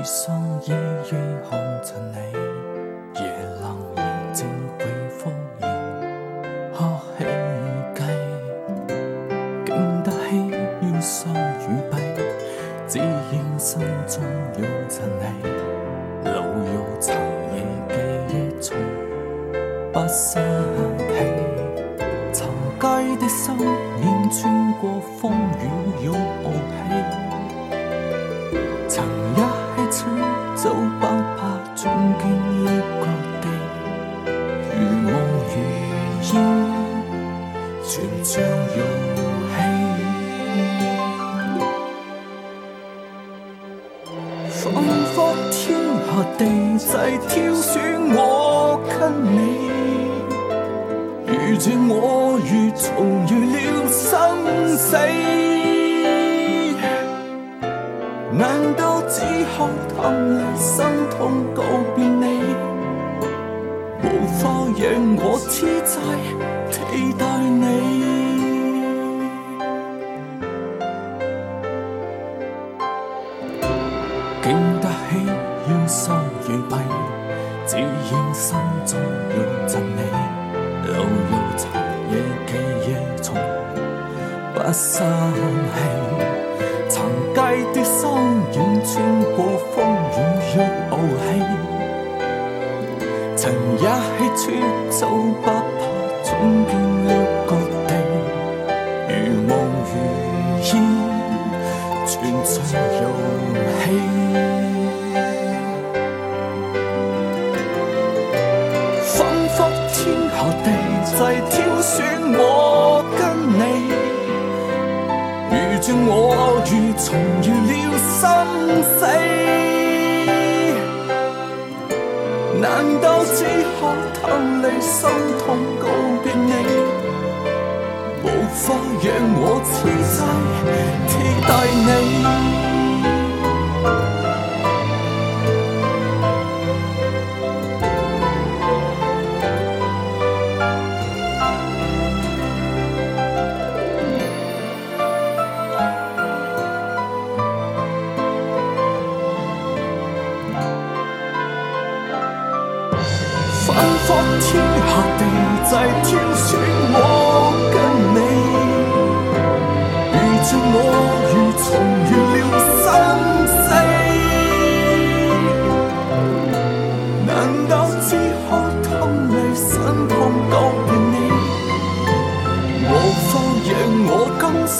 余生依依看着你，夜冷仍正被敷衍，呵气计，经得起忧伤与悲，只因心中有着你，路遥长夜记忆从不失起。曾街的身影穿过风雨与傲气地制挑选我跟你。遇见我如重遇了生死，难道只可淌泪心痛告别你？无法让我痴债替代你。经得起忧伤与悲，只因心中拥着你。路遥长夜记忆从不生气，曾街的身影穿过风雨与傲气，曾一起出走不怕总见地制挑选我跟你，遇见我如重遇了生死，难道只可淌泪心痛告别你？无法让我痴债替代你。我如重遇了生死，难道只可淌泪心痛告别你？无法让我今生。